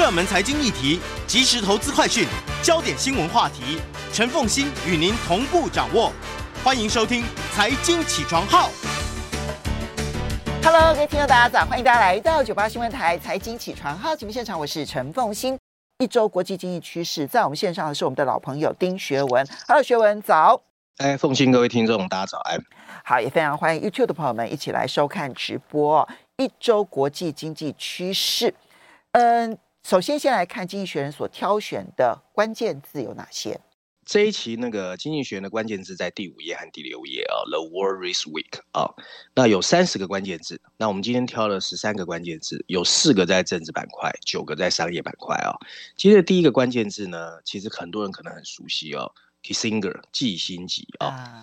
热门财经议题，即时投资快讯，焦点新闻话题，陈凤欣与您同步掌握。欢迎收听《财经起床号》。Hello，各位听众大家早，欢迎大家来到九八新闻台《财经起床号》节目现场，我是陈凤欣。一周国际经济趋势，在我们线上的是我们的老朋友丁学文。Hello，学文早。哎，凤欣，各位听众大家早安。好，也非常欢迎 YouTube 的朋友们一起来收看直播。一周国际经济趋势，嗯。首先，先来看《经济学人》所挑选的关键字有哪些？这一期那个《经济学人》的关键字在第五页和第六页啊，《The World This Week》啊，那有三十个关键字。那我们今天挑了十三个关键字，有四个在政治板块，九个在商业板块啊。接着第一个关键字呢，其实很多人可能很熟悉哦，Kissinger 季辛吉啊。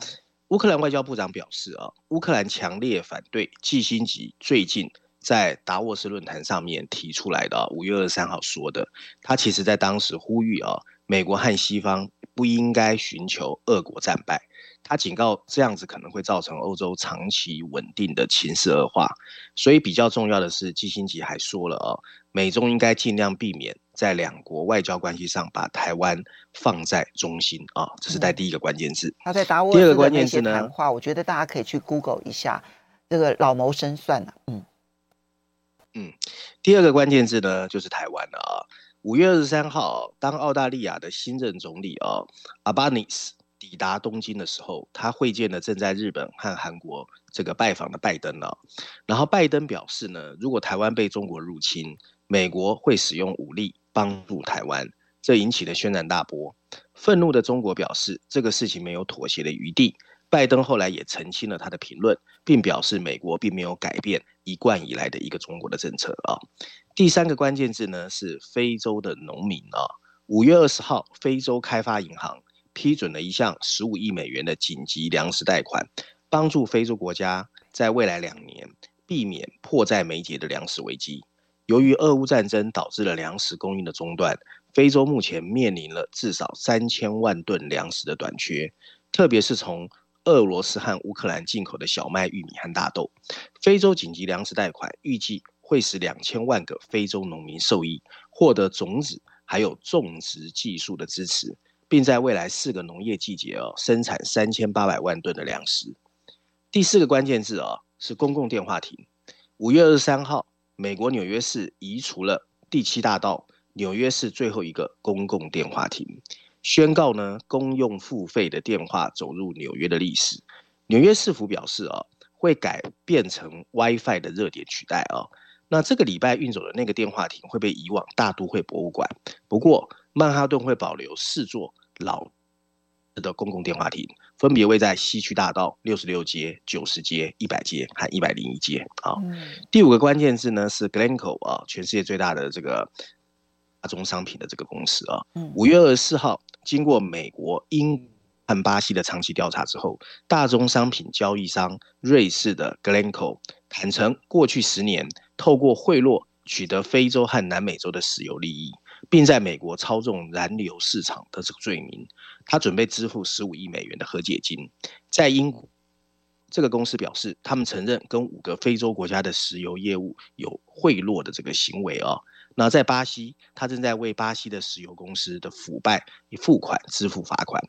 乌克兰外交部长表示啊，乌克兰强烈反对季辛吉最近。在达沃斯论坛上面提出来的，五月二十三号说的，他其实在当时呼吁啊，美国和西方不应该寻求俄国战败，他警告这样子可能会造成欧洲长期稳定的情势恶化。所以比较重要的是，基辛吉还说了啊，美中应该尽量避免在两国外交关系上把台湾放在中心啊，这是在第一个关键字。他在达沃斯的那些谈话，我觉得大家可以去 Google 一下，这个老谋深算了，嗯。嗯，第二个关键字呢，就是台湾了啊。五月二十三号，当澳大利亚的新任总理啊，阿巴尼斯抵达东京的时候，他会见了正在日本和韩国这个拜访的拜登了。然后拜登表示呢，如果台湾被中国入侵，美国会使用武力帮助台湾，这引起了轩然大波。愤怒的中国表示，这个事情没有妥协的余地。拜登后来也澄清了他的评论，并表示美国并没有改变一贯以来的一个中国的政策啊。第三个关键字呢，是非洲的农民啊。五月二十号，非洲开发银行批准了一项十五亿美元的紧急粮食贷款，帮助非洲国家在未来两年避免迫在眉睫的粮食危机。由于俄乌战争导致了粮食供应的中断，非洲目前面临了至少三千万吨粮食的短缺，特别是从俄罗斯和乌克兰进口的小麦、玉米和大豆，非洲紧急粮食贷款预计会使两千万个非洲农民受益，获得种子还有种植技术的支持，并在未来四个农业季节哦生产三千八百万吨的粮食。第四个关键字哦是公共电话亭。五月二十三号，美国纽约市移除了第七大道纽约市最后一个公共电话亭。宣告呢，公用付费的电话走入纽约的历史。纽约市府表示啊，会改变成 WiFi 的热点取代啊。那这个礼拜运走的那个电话亭会被移往大都会博物馆。不过，曼哈顿会保留四座老的公共电话亭，分别位在西区大道六十六街、九十街、一百街和一百零一街啊。第五个关键字呢是 Glencore 啊，全世界最大的这个大宗商品的这个公司啊。五月二十四号。经过美国、英和巴西的长期调查之后，大宗商品交易商瑞士的 Glencore 坦承，过去十年透过贿赂取得非洲和南美洲的石油利益，并在美国操纵燃油市场的这个罪名，他准备支付十五亿美元的和解金。在英国，这个公司表示，他们承认跟五个非洲国家的石油业务有贿赂的这个行为啊。那在巴西，他正在为巴西的石油公司的腐败以付款支付罚款。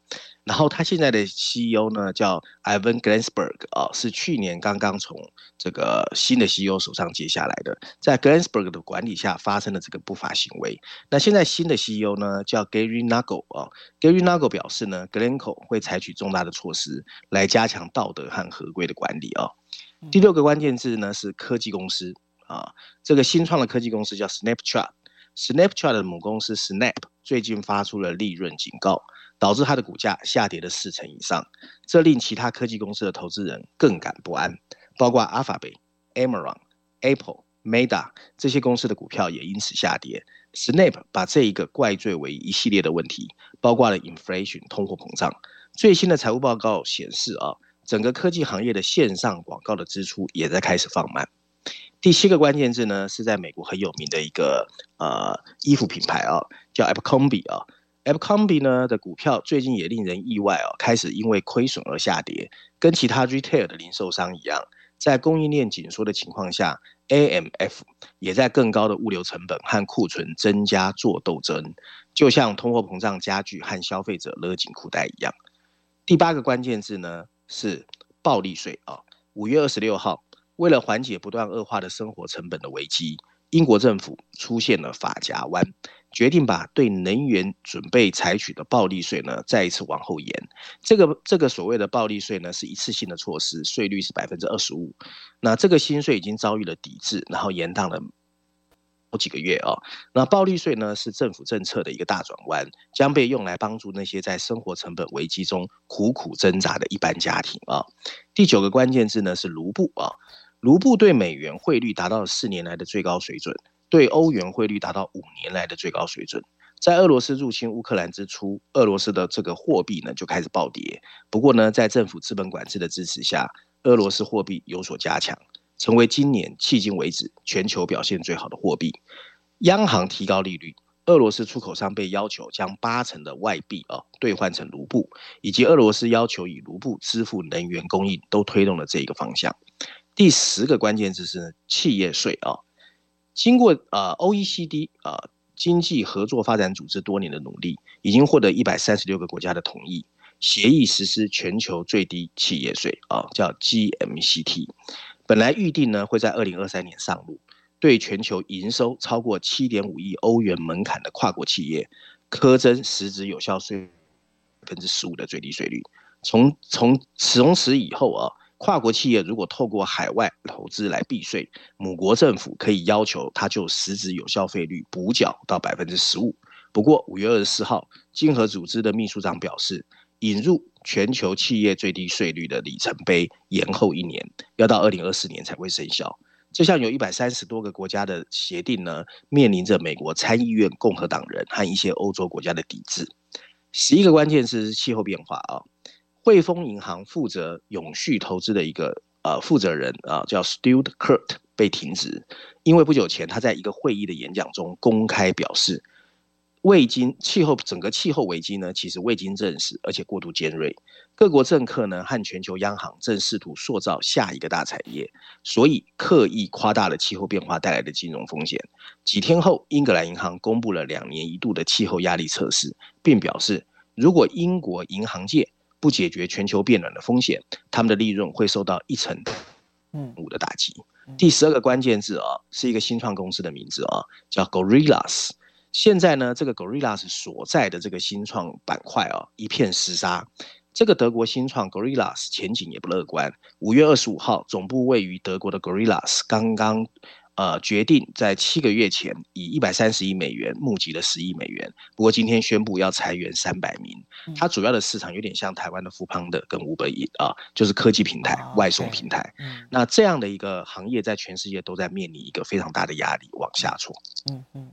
然后他现在的 CEO 呢，叫 Ivan Glasenberg 啊，是去年刚刚从这个新的 CEO 手上接下来的。在 Glasenberg 的管理下发生了这个不法行为。那现在新的 CEO 呢，叫 Gary Nagle 啊，Gary Nagle 表示呢，Glencore 会采取重大的措施来加强道德和合规的管理啊。第六个关键字呢是科技公司。啊，这个新创的科技公司叫 Snapchat，Snapchat 的母公司 Snap 最近发出了利润警告，导致它的股价下跌了四成以上，这令其他科技公司的投资人更感不安，包括 Alphabet、Amazon、Apple、Meta 这些公司的股票也因此下跌。Snap 把这一个怪罪为一系列的问题，包括了 inflation 通货膨胀。最新的财务报告显示啊，整个科技行业的线上广告的支出也在开始放慢。第七个关键字呢，是在美国很有名的一个呃衣服品牌啊，叫 Abercrombie 啊。Abercrombie 呢的股票最近也令人意外哦，开始因为亏损而下跌，跟其他 retail 的零售商一样，在供应链紧缩的情况下，AMF 也在更高的物流成本和库存增加做斗争，就像通货膨胀加剧和消费者勒紧裤带一样。第八个关键字呢是暴利税啊，五月二十六号，为了缓解不断恶化的生活成本的危机。英国政府出现了法夹弯，决定把对能源准备采取的暴利税呢再一次往后延。这个这个所谓的暴利税呢是一次性的措施，税率是百分之二十五。那这个新税已经遭遇了抵制，然后延宕了好几个月啊、那暴利税呢是政府政策的一个大转弯，将被用来帮助那些在生活成本危机中苦苦挣扎的一般家庭啊、第九个关键字呢是卢布啊。卢布对美元汇率达到了四年来的最高水准，对欧元汇率达到五年来的最高水准。在俄罗斯入侵乌克兰之初，俄罗斯的这个货币呢就开始暴跌。不过呢，在政府资本管制的支持下，俄罗斯货币有所加强，成为今年迄今为止全球表现最好的货币。央行提高利率，俄罗斯出口商被要求将八成的外币啊兑换成卢布，以及俄罗斯要求以卢布支付能源供应，都推动了这一个方向。第十个关键字是企业税啊，经过呃 OECD 啊经济合作发展组织多年的努力，已经获得一百三十六个国家的同意，协议实施全球最低企业税啊，叫 GMCT。本来预定呢会在二零二三年上路，对全球营收超过七点五亿欧元门槛的跨国企业，苛征实质有效税百分之十五的最低税率。从从从此以后啊。跨国企业如果透过海外投资来避税，母国政府可以要求它就实质有效费率补缴到百分之十五。不过五月二十四号，经合组织的秘书长表示，引入全球企业最低税率的里程碑延后一年，要到二零二四年才会生效。这项有一百三十多个国家的协定呢，面临着美国参议院共和党人和一些欧洲国家的抵制。十一个关键字是气候变化啊。汇丰银行负责永续投资的一个呃负责人啊，叫 Stuart Kurt 被停职，因为不久前他在一个会议的演讲中公开表示，未经气候整个气候危机呢，其实未经证实，而且过度尖锐。各国政客呢和全球央行正试图塑造下一个大产业，所以刻意夸大了气候变化带来的金融风险。几天后，英格兰银行公布了两年一度的气候压力测试，并表示，如果英国银行界不解决全球变暖的风险，他们的利润会受到一成五的打击。第十二个关键字啊，是一个新创公司的名字啊，叫 Gorillas。现在呢，这个 Gorillas 所在的这个新创板块啊，一片厮杀。这个德国新创 Gorillas 前景也不乐观。五月二十五号，总部位于德国的 Gorillas 刚刚。呃，决定在七个月前以一百三十亿美元募集了十亿美元，不过今天宣布要裁员三百名。它主要的市场有点像台湾的 Foodpanda 跟 Uber Eats 啊，就是科技平台、外送平台。那这样的一个行业在全世界都在面临一个非常大的压力，往下挫。嗯嗯。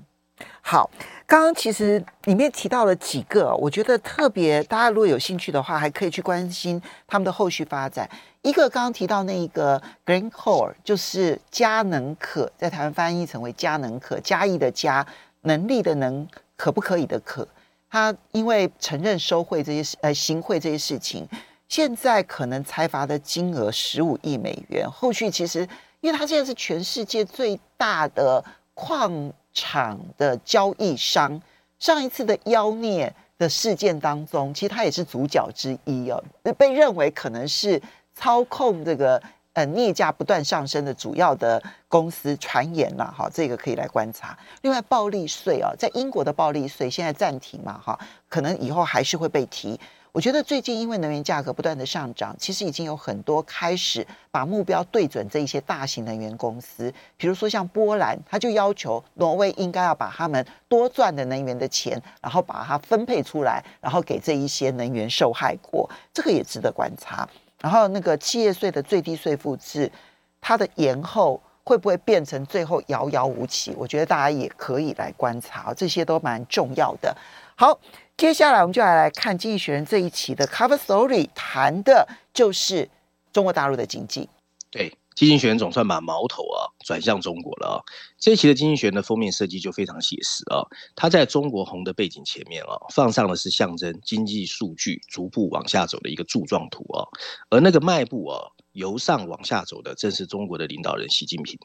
好，刚刚其实里面提到了几个，我觉得特别，大家如果有兴趣的话，还可以去关心他们的后续发展。一个刚刚提到那一个 g r e e n c o r e 就是佳能可，在台湾翻译成为佳能可，嘉义的嘉，能力的能，可不可以的可。他因为承认收贿这些事，呃，行贿这些事情，现在可能裁罚的金额十五亿美元。后续其实，因为他现在是全世界最大的矿。场的交易商，上一次的妖孽的事件当中，其实他也是主角之一哦，被认为可能是操控这个呃镍价不断上升的主要的公司，传言了哈，这个可以来观察。另外，暴利税啊，在英国的暴利税现在暂停嘛哈，可能以后还是会被提。我觉得最近因为能源价格不断的上涨，其实已经有很多开始把目标对准这一些大型能源公司，比如说像波兰，他就要求挪威应该要把他们多赚的能源的钱，然后把它分配出来，然后给这一些能源受害国，这个也值得观察。然后那个企业税的最低税负制，它的延后会不会变成最后遥遥无期？我觉得大家也可以来观察，这些都蛮重要的。好，接下来我们就来来看《经济学人》这一期的 Cover Story，谈的就是中国大陆的经济。对。经济学人总算把矛头啊转向中国了啊！这一期的经济学人的封面设计就非常写实啊，它在中国红的背景前面啊，放上的是象征经济数据逐步往下走的一个柱状图啊，而那个迈步啊由上往下走的正是中国的领导人习近平。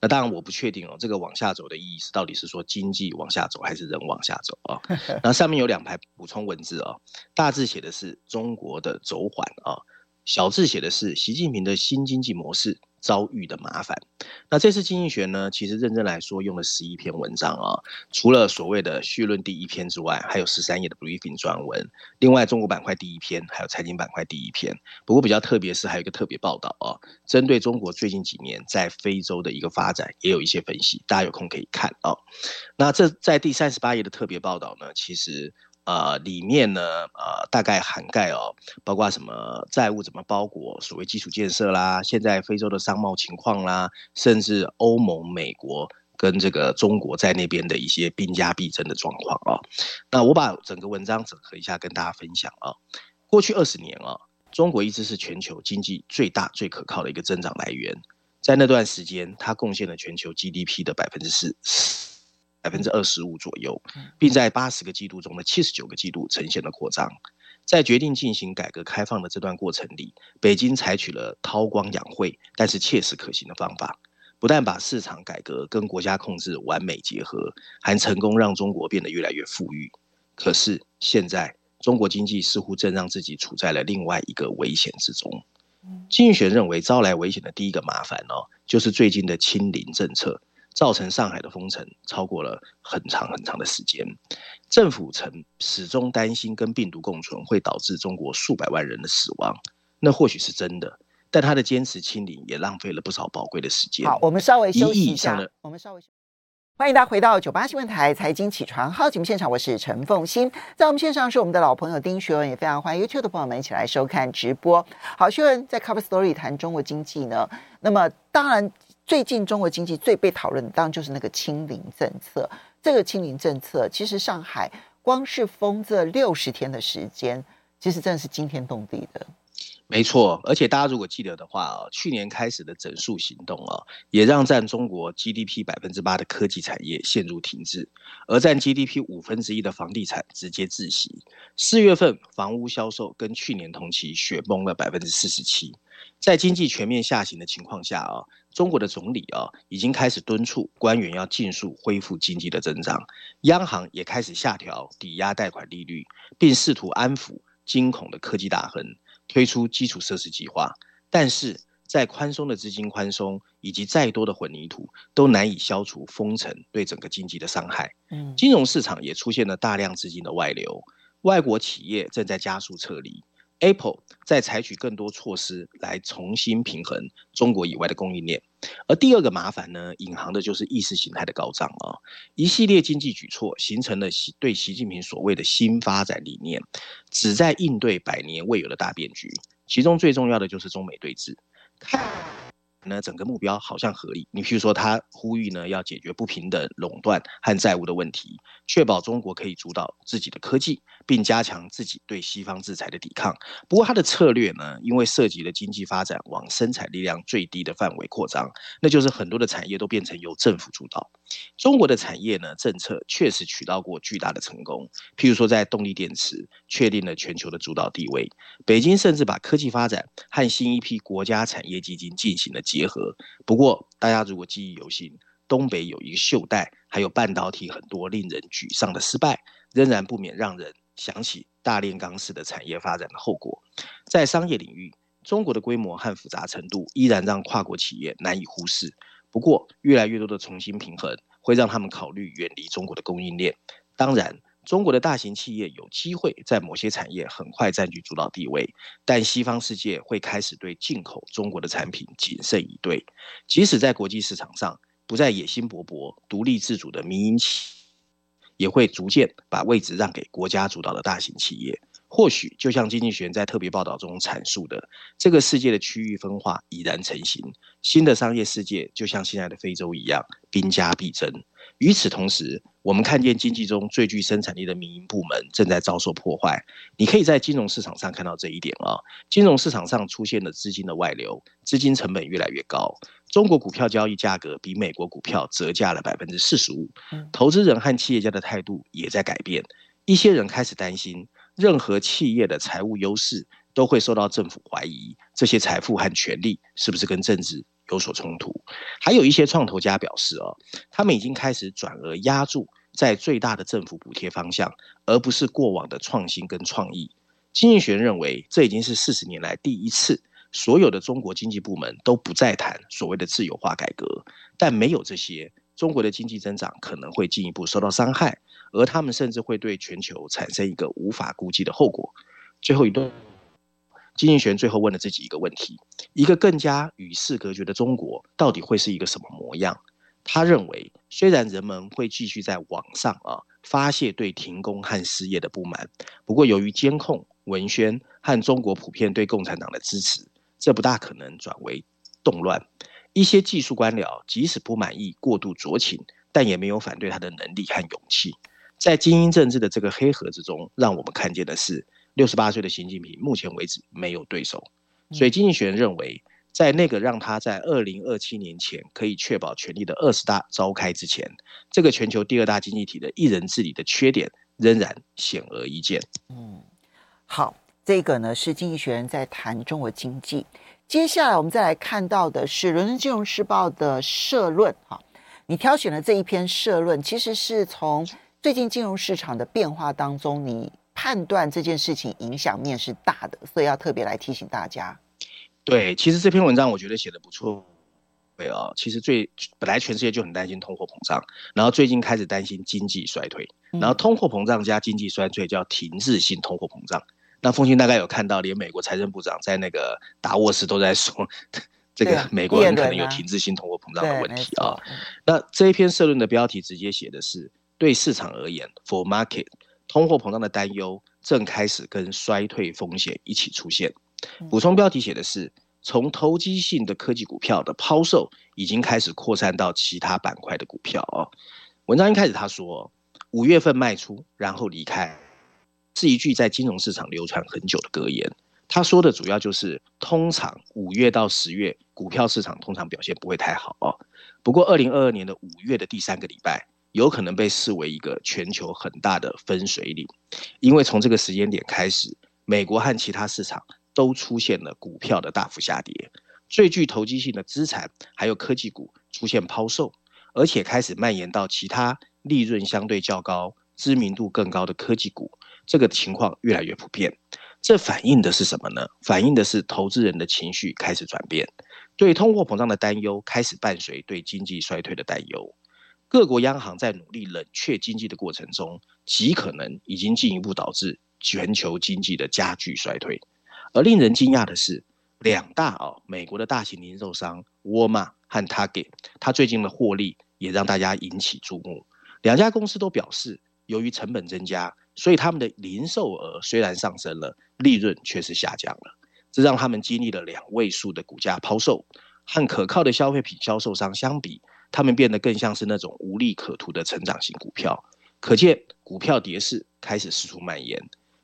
那当然我不确定哦，这个往下走的意义是到底是说经济往下走还是人往下走啊？那上面有两排补充文字啊，大字写的是中国的走缓啊，小字写的是习近平的新经济模式。遭遇的麻烦。那这次经济学呢，其实认真来说用了十一篇文章啊，除了所谓的序论第一篇之外，还有十三页的 briefing 专文。另外，中国板块第一篇，还有财经板块第一篇。不过比较特别是还有一个特别报道啊，针对中国最近几年在非洲的一个发展，也有一些分析，大家有空可以看啊。那这在第三十八页的特别报道呢，其实。呃，里面呢，呃，大概涵盖哦，包括什么债务怎么包裹所谓基础建设啦，现在非洲的商贸情况啦，甚至欧盟、美国跟这个中国在那边的一些兵家必争的状况啊。那我把整个文章整合一下跟大家分享啊。过去二十年啊，中国一直是全球经济最大、最可靠的一个增长来源，在那段时间，它贡献了全球 GDP 的百分之四。百分之二十五左右，并在八十个季度中的七十九个季度呈现了扩张。在决定进行改革开放的这段过程里，北京采取了韬光养晦但是切实可行的方法，不但把市场改革跟国家控制完美结合，还成功让中国变得越来越富裕。可是现在，中国经济似乎正让自己处在了另外一个危险之中。经济学认为，招来危险的第一个麻烦哦，就是最近的清零政策。造成上海的封城超过了很长很长的时间，政府曾始终担心跟病毒共存会导致中国数百万人的死亡，那或许是真的，但他的坚持清零也浪费了不少宝贵的时间。好，我们稍微休息一下。我们稍微休息。欢迎大家回到九八新闻台财经起床号节目现场，我是陈凤欣，在我们线上是我们的老朋友丁学文，也非常欢迎 YouTube 的朋友们一起来收看直播。好，学文在 Cover Story 谈中国经济呢，那么当然。最近中国经济最被讨论的，当然就是那个清零政策。这个清零政策，其实上海光是封这六十天的时间，其实真的是惊天动地的。没错，而且大家如果记得的话啊，去年开始的整数行动啊，也让占中国 GDP 百分之八的科技产业陷入停滞，而占 GDP 五分之一的房地产直接窒息。四月份房屋销售跟去年同期雪崩了百分之四十七。在经济全面下行的情况下啊，中国的总理啊已经开始敦促官员要尽速恢复经济的增长，央行也开始下调抵押贷款利率，并试图安抚惊恐的科技大亨。推出基础设施计划，但是在宽松的资金宽松以及再多的混凝土，都难以消除封城对整个经济的伤害。嗯，金融市场也出现了大量资金的外流，外国企业正在加速撤离。Apple 在采取更多措施来重新平衡中国以外的供应链，而第二个麻烦呢，隐含的就是意识形态的高涨啊！一系列经济举措形成了习对习近平所谓的新发展理念，旨在应对百年未有的大变局，其中最重要的就是中美对峙。那整个目标好像合理。你譬如说，他呼吁呢，要解决不平等、垄断和债务的问题，确保中国可以主导自己的科技，并加强自己对西方制裁的抵抗。不过，他的策略呢，因为涉及了经济发展往生产力量最低的范围扩张，那就是很多的产业都变成由政府主导。中国的产业呢，政策确实取到过巨大的成功，譬如说在动力电池确定了全球的主导地位。北京甚至把科技发展和新一批国家产业基金进行了结合。不过，大家如果记忆犹新，东北有一个袖带，还有半导体很多令人沮丧的失败，仍然不免让人想起大炼钢式的产业发展的后果。在商业领域，中国的规模和复杂程度依然让跨国企业难以忽视。不过，越来越多的重新平衡会让他们考虑远离中国的供应链。当然，中国的大型企业有机会在某些产业很快占据主导地位，但西方世界会开始对进口中国的产品谨慎以对。即使在国际市场上不再野心勃勃、独立自主的民营企业，也会逐渐把位置让给国家主导的大型企业。或许就像经济学人在特别报道中阐述的，这个世界的区域分化已然成型，新的商业世界就像现在的非洲一样，兵家必争。与此同时，我们看见经济中最具生产力的民营部门正在遭受破坏。你可以在金融市场上看到这一点啊，金融市场上出现了资金的外流，资金成本越来越高。中国股票交易价格比美国股票折价了百分之四十五，投资人和企业家的态度也在改变。一些人开始担心，任何企业的财务优势都会受到政府怀疑，这些财富和权力是不是跟政治有所冲突？还有一些创投家表示，哦，他们已经开始转而压注在最大的政府补贴方向，而不是过往的创新跟创意。经济学认为，这已经是四十年来第一次，所有的中国经济部门都不再谈所谓的自由化改革，但没有这些，中国的经济增长可能会进一步受到伤害。而他们甚至会对全球产生一个无法估计的后果。最后一段，经济学人最后问了自己一个问题：一个更加与世隔绝的中国，到底会是一个什么模样？他认为，虽然人们会继续在网上啊发泄对停工和失业的不满，不过由于监控、文宣和中国普遍对共产党的支持，这不大可能转为动乱。一些技术官僚即使不满意过度酌情，但也没有反对他的能力和勇气。在精英政治的这个黑盒子中，让我们看见的是，六十八岁的习近平目前为止没有对手。所以，经济学人认为，在那个让他在二零二七年前可以确保权力的二十大召开之前，这个全球第二大经济体的一人治理的缺点仍然显而易见。嗯，好，这个呢是经济学人在谈中国经济。接下来我们再来看到的是《伦敦金融时报》的社论。哈，你挑选的这一篇社论，其实是从。最近金融市场的变化当中，你判断这件事情影响面是大的，所以要特别来提醒大家。对，其实这篇文章我觉得写的不错。对啊，其实最本来全世界就很担心通货膨胀，然后最近开始担心经济衰退，然后通货膨胀加经济衰退叫停滞性通货膨胀。那凤馨大概有看到，连美国财政部长在那个达沃斯都在说，这个美国人可能有停滞性通货膨胀的问题啊。那这一篇社论的标题直接写的是。对市场而言，for market，通货膨胀的担忧正开始跟衰退风险一起出现。补充标题写的是，从投机性的科技股票的抛售已经开始扩散到其他板块的股票哦。文章一开始他说，五月份卖出然后离开，是一句在金融市场流传很久的格言。他说的主要就是，通常五月到十月股票市场通常表现不会太好哦。不过二零二二年的五月的第三个礼拜。有可能被视为一个全球很大的分水岭，因为从这个时间点开始，美国和其他市场都出现了股票的大幅下跌，最具投机性的资产还有科技股出现抛售，而且开始蔓延到其他利润相对较高、知名度更高的科技股，这个情况越来越普遍。这反映的是什么呢？反映的是投资人的情绪开始转变，对通货膨胀的担忧开始伴随对经济衰退的担忧。各国央行在努力冷却经济的过程中，极可能已经进一步导致全球经济的加剧衰退。而令人惊讶的是，两大啊美国的大型零售商沃尔玛和 Target，它最近的获利也让大家引起注目。两家公司都表示，由于成本增加，所以他们的零售额虽然上升了，利润却是下降了。这让他们经历了两位数的股价抛售，和可靠的消费品销售商相比。他们变得更像是那种无利可图的成长型股票，可见股票跌势开始四处蔓延。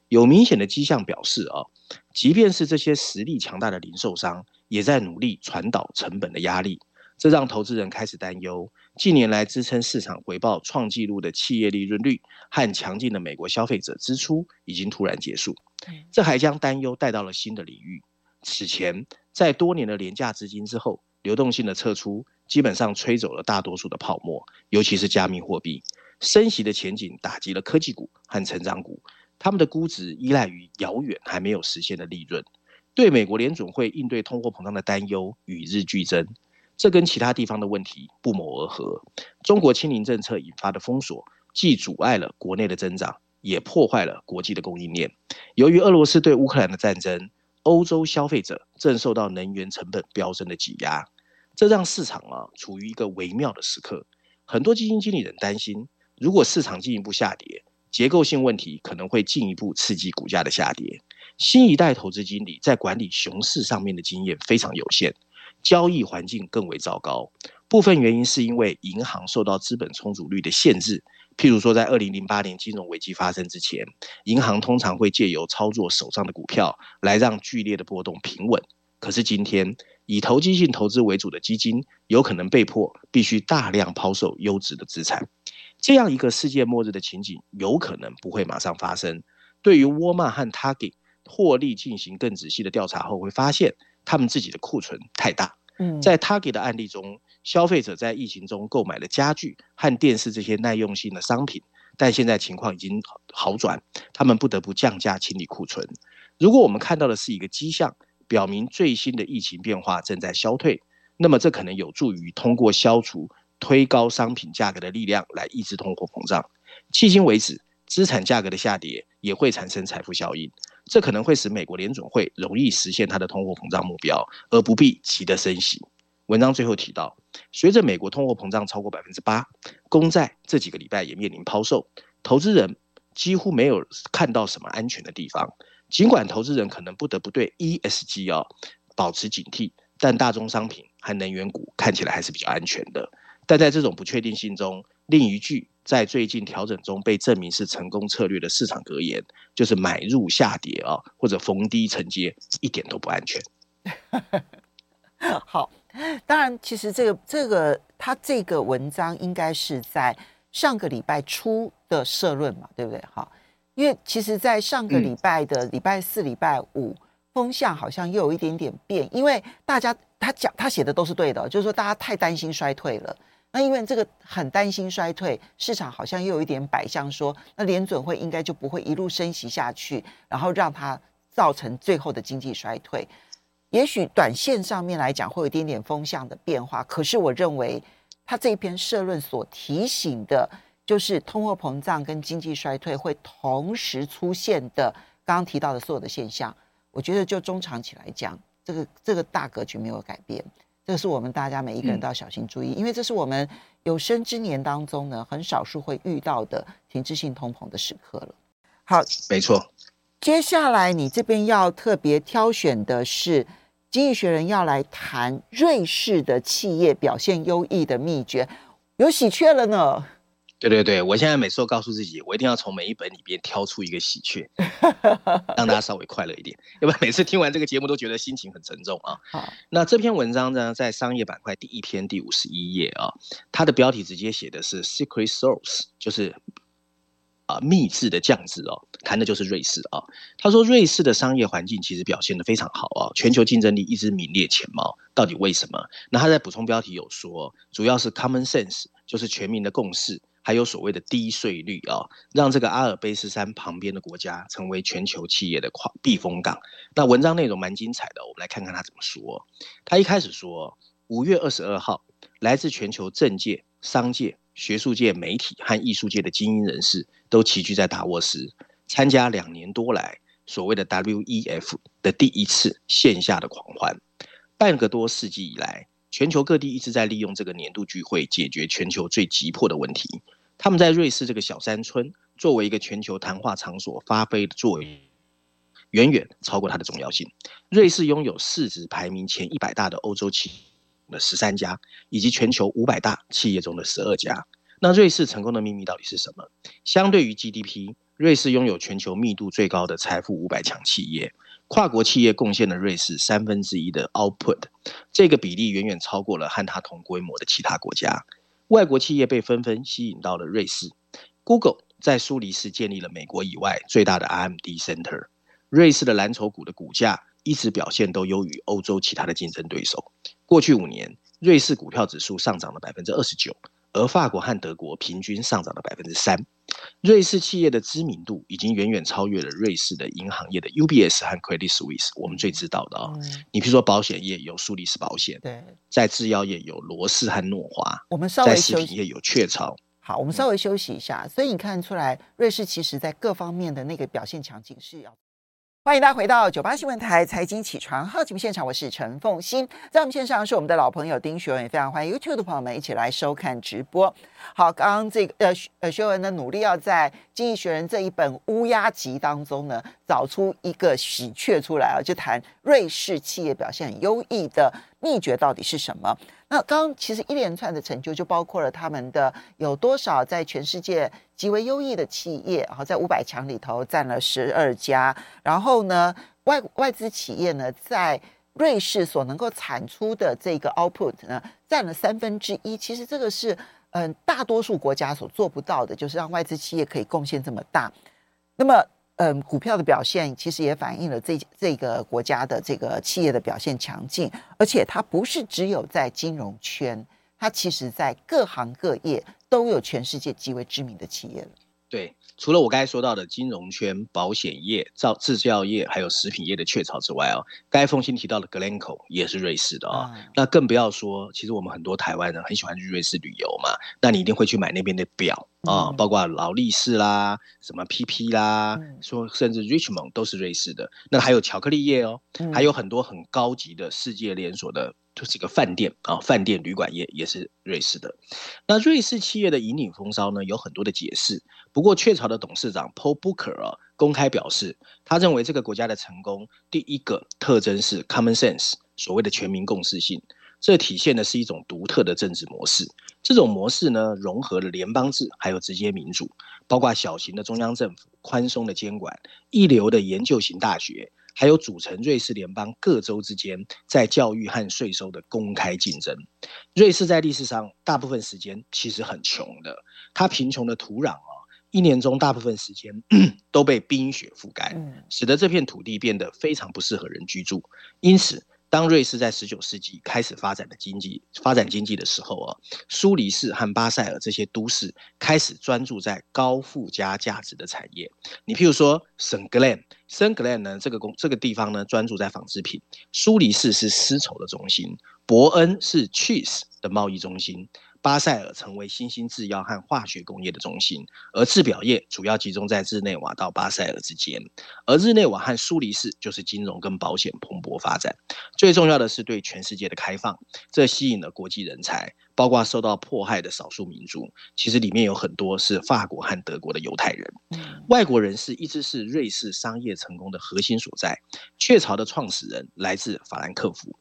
有明显的迹象表示啊，即便是这些实力强大的零售商，也在努力传导成本的压力。这让投资人开始担忧，近年来支撑市场回报创纪录的企业利润率和强劲的美国消费者支出已经突然结束。这还将担忧带到了新的领域。此前，在多年的廉价资金之后，流动性的撤出。基本上吹走了大多数的泡沫，尤其是加密货币。升息的前景打击了科技股和成长股，他们的估值依赖于遥远还没有实现的利润。对美国联准会应对通货膨胀的担忧与日俱增，这跟其他地方的问题不谋而合。中国清零政策引发的封锁，既阻碍了国内的增长，也破坏了国际的供应链。由于俄罗斯对乌克兰的战争，欧洲消费者正受到能源成本飙升的挤压。这让市场啊处于一个微妙的时刻，很多基金经理人担心，如果市场进一步下跌，结构性问题可能会进一步刺激股价的下跌。新一代投资经理在管理熊市上面的经验非常有限，交易环境更为糟糕。部分原因是因为银行受到资本充足率的限制，譬如说在二零零八年金融危机发生之前，银行通常会借由操作手上的股票来让剧烈的波动平稳。可是今天，以投机性投资为主的基金有可能被迫必须大量抛售优质的资产。这样一个世界末日的情景有可能不会马上发生。对于沃尔玛和 Target 获利进行更仔细的调查后，会发现他们自己的库存太大。嗯，在 Target 的案例中，消费者在疫情中购买了家具和电视这些耐用性的商品，但现在情况已经好转，他们不得不降价清理库存。如果我们看到的是一个迹象，表明最新的疫情变化正在消退，那么这可能有助于通过消除推高商品价格的力量来抑制通货膨胀。迄今为止，资产价格的下跌也会产生财富效应，这可能会使美国联准会容易实现它的通货膨胀目标，而不必急得升息。文章最后提到，随着美国通货膨胀超过百分之八，公债这几个礼拜也面临抛售，投资人几乎没有看到什么安全的地方。尽管投资人可能不得不对 ESG 哦保持警惕，但大宗商品和能源股看起来还是比较安全的。但在这种不确定性中，另一句在最近调整中被证明是成功策略的市场格言，就是买入下跌啊，或者逢低承接，一点都不安全。好，当然，其实这个这个他这个文章应该是在上个礼拜初的社论嘛，对不对？好。因为其实，在上个礼拜的礼拜四、礼拜五，风向好像又有一点点变。因为大家他讲他写的都是对的，就是说大家太担心衰退了。那因为这个很担心衰退，市场好像又有一点摆向说，那联准会应该就不会一路升息下去，然后让它造成最后的经济衰退。也许短线上面来讲会有一点点风向的变化，可是我认为他这篇社论所提醒的。就是通货膨胀跟经济衰退会同时出现的，刚刚提到的所有的现象，我觉得就中长期来讲，这个这个大格局没有改变，这个是我们大家每一个人都要小心注意，因为这是我们有生之年当中呢，很少数会遇到的停滞性通膨的时刻了。好，没错。接下来你这边要特别挑选的是《经济学人》要来谈瑞士的企业表现优异的秘诀，有喜鹊了呢。对对对，我现在每次都告诉自己，我一定要从每一本里边挑出一个喜鹊，让大家稍微快乐一点。要不然每次听完这个节目都觉得心情很沉重啊。好，那这篇文章呢，在商业板块第一篇第五十一页啊，它的标题直接写的是 “Secret Sauce”，就是啊秘制的酱汁哦，谈的就是瑞士啊。他说瑞士的商业环境其实表现的非常好啊，全球竞争力一直名列前茅。到底为什么？那他在补充标题有说，主要是 common sense，就是全民的共识。还有所谓的低税率啊，让这个阿尔卑斯山旁边的国家成为全球企业的避风港。那文章内容蛮精彩的，我们来看看他怎么说。他一开始说，五月二十二号，来自全球政界、商界、学术界、媒体和艺术界的精英人士都齐聚在达沃斯，参加两年多来所谓的 WEF 的第一次线下的狂欢。半个多世纪以来，全球各地一直在利用这个年度聚会解决全球最急迫的问题。他们在瑞士这个小山村作为一个全球谈话场所发挥的作用，远远超过它的重要性。瑞士拥有市值排名前一百大的欧洲企业的十三家，以及全球五百大企业中的十二家。那瑞士成功的秘密到底是什么？相对于 GDP，瑞士拥有全球密度最高的财富五百强企业。跨国企业贡献了瑞士三分之一的 output，这个比例远远超过了和它同规模的其他国家。外国企业被纷纷吸引到了瑞士。Google 在苏黎世建立了美国以外最大的 RMD center。瑞士的蓝筹股的股价一直表现都优于欧洲其他的竞争对手。过去五年，瑞士股票指数上涨了百分之二十九。而法国和德国平均上涨了百分之三，瑞士企业的知名度已经远远超越了瑞士的银行业的 UBS 和 Credit Suisse，我们最知道的啊、哦。嗯、你比如说保险业有苏黎世保险，对，在制药业有罗氏和诺华，我们稍微在食品业有雀巢。好，我们稍微休息一下。所以你看出来，瑞士其实在各方面的那个表现强劲是要。欢迎大家回到九八新闻台财经起床号节目现场，我是陈凤欣，在我们线上是我们的老朋友丁学文，也非常欢迎 YouTube 的朋友们一起来收看直播。好，刚刚这个呃呃学文呢努力要在《经济学人》这一本乌鸦集当中呢找出一个喜鹊出来啊，就谈瑞士企业表现很优异的秘诀到底是什么？那刚其实一连串的成就就包括了他们的有多少在全世界极为优异的企业，然后在五百强里头占了十二家，然后呢外外资企业呢在瑞士所能够产出的这个 output 呢占了三分之一，其实这个是嗯大多数国家所做不到的，就是让外资企业可以贡献这么大，那么。嗯，股票的表现其实也反映了这这个国家的这个企业的表现强劲，而且它不是只有在金融圈，它其实在各行各业都有全世界极为知名的企业了。对。除了我刚才说到的金融圈、保险业、造制造业，还有食品业的雀巢之外哦，刚才凤馨提到的 Glencore 也是瑞士的啊、哦。嗯、那更不要说，其实我们很多台湾人很喜欢去瑞士旅游嘛，那你一定会去买那边的表啊，嗯、包括劳力士啦、什么 PP 啦，嗯、说甚至 Richemont 都是瑞士的。那还有巧克力业哦，嗯、还有很多很高级的世界连锁的。就是一个饭店啊，饭店旅馆业也是瑞士的。那瑞士企业的引领风骚呢，有很多的解释。不过雀巢的董事长 Paul Booker 啊，公开表示，他认为这个国家的成功第一个特征是 common sense，所谓的全民共识性。这体现的是一种独特的政治模式。这种模式呢，融合了联邦制还有直接民主，包括小型的中央政府、宽松的监管、一流的研究型大学。还有组成瑞士联邦各州之间在教育和税收的公开竞争。瑞士在历史上大部分时间其实很穷的，它贫穷的土壤啊，一年中大部分时间 都被冰雪覆盖，使得这片土地变得非常不适合人居住。因此，当瑞士在十九世纪开始发展的经济发展经济的时候啊，苏黎世和巴塞尔这些都市开始专注在高附加价值的产业。你譬如说圣格兰，圣格兰呢这个工这个地方呢专注在纺织品，苏黎世是丝绸的中心，伯恩是 cheese 的贸易中心。巴塞尔成为新兴制药和化学工业的中心，而制表业主要集中在日内瓦到巴塞尔之间，而日内瓦和苏黎世就是金融跟保险蓬勃发展。最重要的是对全世界的开放，这吸引了国际人才，包括受到迫害的少数民族。其实里面有很多是法国和德国的犹太人。外国人士一直是瑞士商业成功的核心所在。雀巢的创始人来自法兰克福，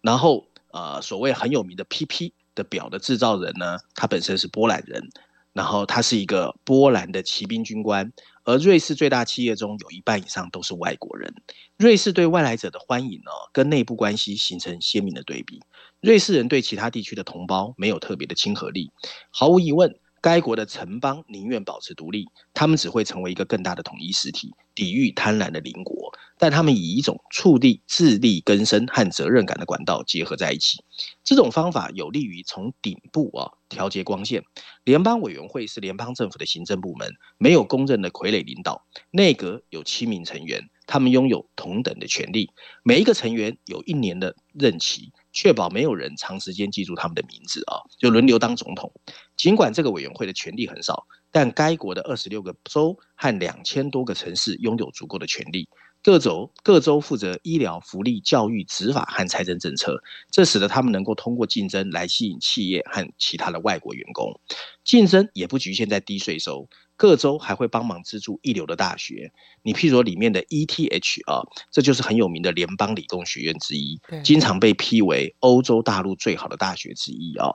然后呃，所谓很有名的 PP。的表的制造人呢，他本身是波兰人，然后他是一个波兰的骑兵军官，而瑞士最大企业中有一半以上都是外国人。瑞士对外来者的欢迎呢，跟内部关系形成鲜明的对比。瑞士人对其他地区的同胞没有特别的亲和力，毫无疑问。该国的城邦宁愿保持独立，他们只会成为一个更大的统一实体，抵御贪婪的邻国。但他们以一种触地自力更生和责任感的管道结合在一起，这种方法有利于从顶部啊调节光线。联邦委员会是联邦政府的行政部门，没有公认的傀儡领导。内阁有七名成员，他们拥有同等的权利，每一个成员有一年的任期。确保没有人长时间记住他们的名字啊，就轮流当总统。尽管这个委员会的权力很少，但该国的二十六个州和两千多个城市拥有足够的权力。各州各州负责医疗、福利、教育、执法和财政政策，这使得他们能够通过竞争来吸引企业和其他的外国员工。竞争也不局限在低税收。各州还会帮忙资助一流的大学，你譬如说里面的 ETH 啊，这就是很有名的联邦理工学院之一，经常被批为欧洲大陆最好的大学之一啊。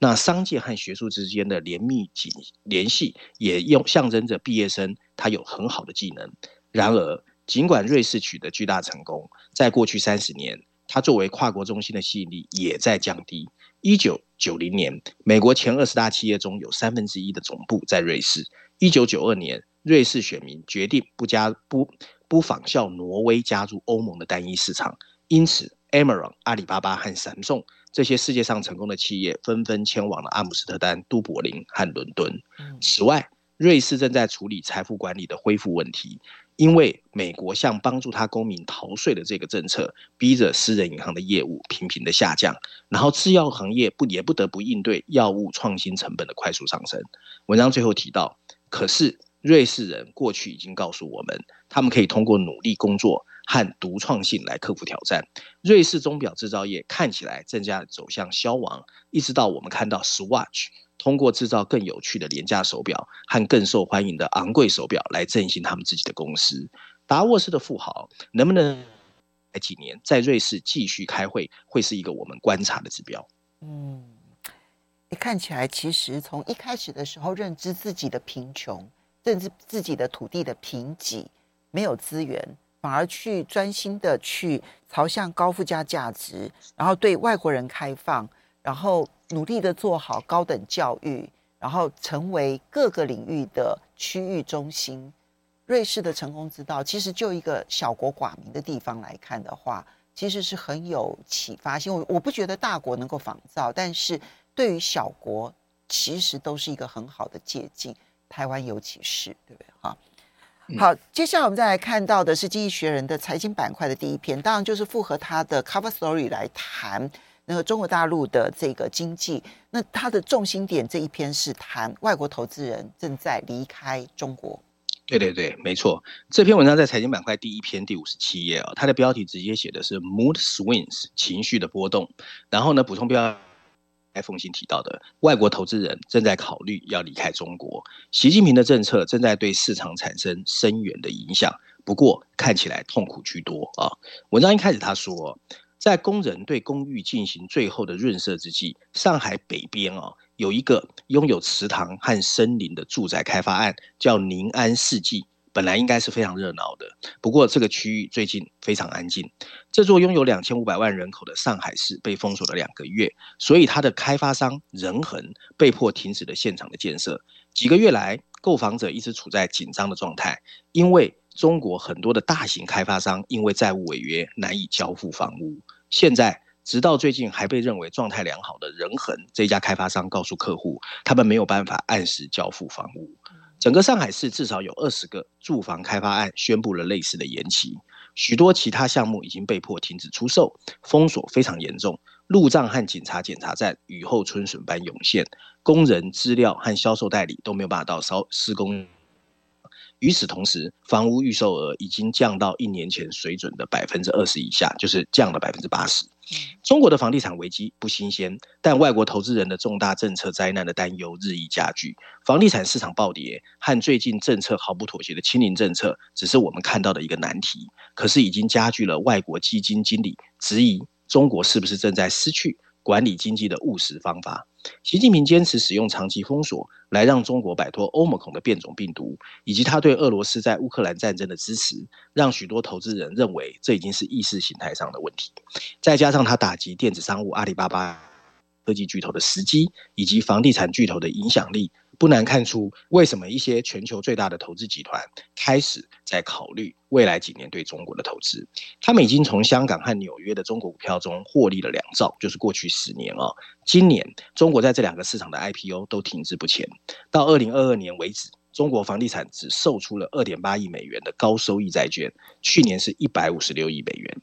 那商界和学术之间的联密紧联系，也用象征着毕业生他有很好的技能。然而，尽管瑞士取得巨大成功，在过去三十年，它作为跨国中心的吸引力也在降低。一九九零年，美国前二十大企业中有三分之一的总部在瑞士。一九九二年，瑞士选民决定不加不不仿效挪威加入欧盟的单一市场，因此，Amazon、阿里巴巴和闪众这些世界上成功的企业纷纷迁往了阿姆斯特丹、都柏林和伦敦。此外，瑞士正在处理财富管理的恢复问题，因为美国向帮助他公民逃税的这个政策，逼着私人银行的业务频频的下降，然后制药行业不也不得不应对药物创新成本的快速上升。文章最后提到。可是，瑞士人过去已经告诉我们，他们可以通过努力工作和独创性来克服挑战。瑞士钟表制造业看起来正在走向消亡，一直到我们看到 Swatch 通过制造更有趣的廉价手表和更受欢迎的昂贵手表来振兴他们自己的公司。达沃斯的富豪能不能来几年在瑞士继续开会，会是一个我们观察的指标。嗯，你看起来其实从一开始的时候认知自己的贫穷。甚至自己的土地的贫瘠，没有资源，反而去专心的去朝向高附加价值，然后对外国人开放，然后努力的做好高等教育，然后成为各个领域的区域中心。瑞士的成功之道，其实就一个小国寡民的地方来看的话，其实是很有启发性。我我不觉得大国能够仿造，但是对于小国，其实都是一个很好的借鉴。台湾尤其是，对不对？哈，好，接下来我们再来看到的是《经济学人》的财经板块的第一篇，当然就是复合他的 cover story 来谈那个中国大陆的这个经济。那它的重心点这一篇是谈外国投资人正在离开中国。对对对，没错。这篇文章在财经板块第一篇第五十七页啊，它的标题直接写的是 mood swings 情绪的波动，然后呢补充标。封信提到的外国投资人正在考虑要离开中国，习近平的政策正在对市场产生深远的影响，不过看起来痛苦居多啊。文章一开始他说，在工人对公寓进行最后的润色之际，上海北边啊有一个拥有池塘和森林的住宅开发案，叫宁安世纪。本来应该是非常热闹的，不过这个区域最近非常安静。这座拥有两千五百万人口的上海市被封锁了两个月，所以它的开发商仁恒被迫停止了现场的建设。几个月来，购房者一直处在紧张的状态，因为中国很多的大型开发商因为债务违约难以交付房屋。现在，直到最近还被认为状态良好的仁恒这家开发商告诉客户，他们没有办法按时交付房屋。整个上海市至少有二十个住房开发案宣布了类似的延期，许多其他项目已经被迫停止出售，封锁非常严重，路障和警察检查站雨后春笋般涌现，工人资料和销售代理都没有办法到烧施工。与此同时，房屋预售额已经降到一年前水准的百分之二十以下，就是降了百分之八十。中国的房地产危机不新鲜，但外国投资人的重大政策灾难的担忧日益加剧，房地产市场暴跌和最近政策毫不妥协的清零政策，只是我们看到的一个难题，可是已经加剧了外国基金经理质疑中国是不是正在失去管理经济的务实方法。习近平坚持使用长期封锁来让中国摆脱欧盟孔的变种病毒，以及他对俄罗斯在乌克兰战争的支持，让许多投资人认为这已经是意识形态上的问题。再加上他打击电子商务阿里巴巴科技巨头的时机，以及房地产巨头的影响力。不难看出，为什么一些全球最大的投资集团开始在考虑未来几年对中国的投资。他们已经从香港和纽约的中国股票中获利了两兆，就是过去十年啊。今年中国在这两个市场的 IPO 都停滞不前。到二零二二年为止，中国房地产只售出了二点八亿美元的高收益债券，去年是一百五十六亿美元。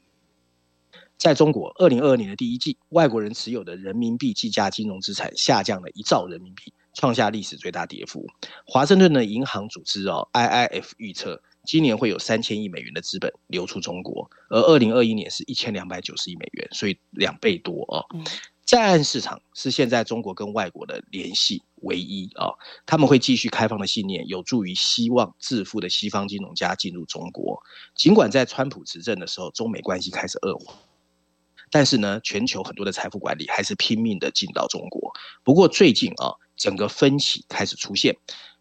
在中国，二零二二年的第一季，外国人持有的人民币计价金融资产下降了一兆人民币。创下历史最大跌幅。华盛顿的银行组织哦，IIF 预测今年会有三千亿美元的资本流出中国，而二零二一年是一千两百九十亿美元，所以两倍多哦。在岸市场是现在中国跟外国的联系唯一啊，他们会继续开放的信念有助于希望致富的西方金融家进入中国。尽管在川普执政的时候，中美关系开始恶化。但是呢，全球很多的财富管理还是拼命的进到中国。不过最近啊，整个分歧开始出现，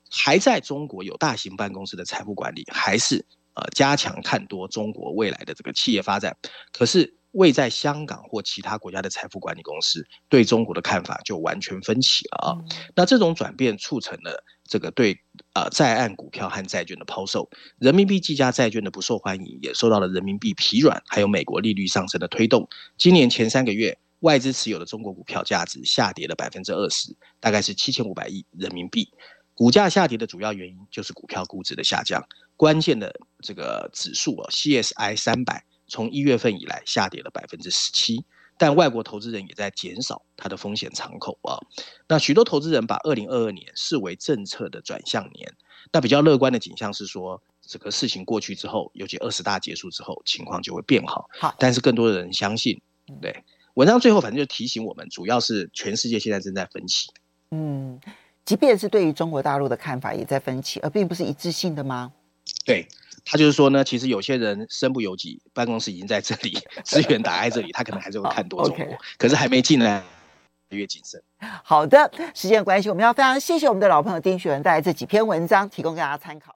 还在中国有大型办公室的财富管理，还是呃加强看多中国未来的这个企业发展。可是未在香港或其他国家的财富管理公司对中国的看法就完全分歧了啊。那这种转变促成了。这个对呃，在岸股票和债券的抛售，人民币计价债券的不受欢迎，也受到了人民币疲软，还有美国利率上升的推动。今年前三个月，外资持有的中国股票价值下跌了百分之二十，大概是七千五百亿人民币。股价下跌的主要原因就是股票估值的下降。关键的这个指数啊，CSI 三百从一月份以来下跌了百分之十七。但外国投资人也在减少它的风险敞口啊。那许多投资人把二零二二年视为政策的转向年。那比较乐观的景象是说，这个事情过去之后，尤其二十大结束之后，情况就会变好。好，但是更多的人相信，对。文章最后反正就提醒我们，主要是全世界现在正在分歧。嗯，即便是对于中国大陆的看法也在分歧，而并不是一致性的吗？对。他就是说呢，其实有些人身不由己，办公室已经在这里，资源打在这里，他可能还是会看多中国，okay. 可是还没进来，越谨慎。好的，时间关系，我们要非常谢谢我们的老朋友丁学文带来这几篇文章，提供给大家参考。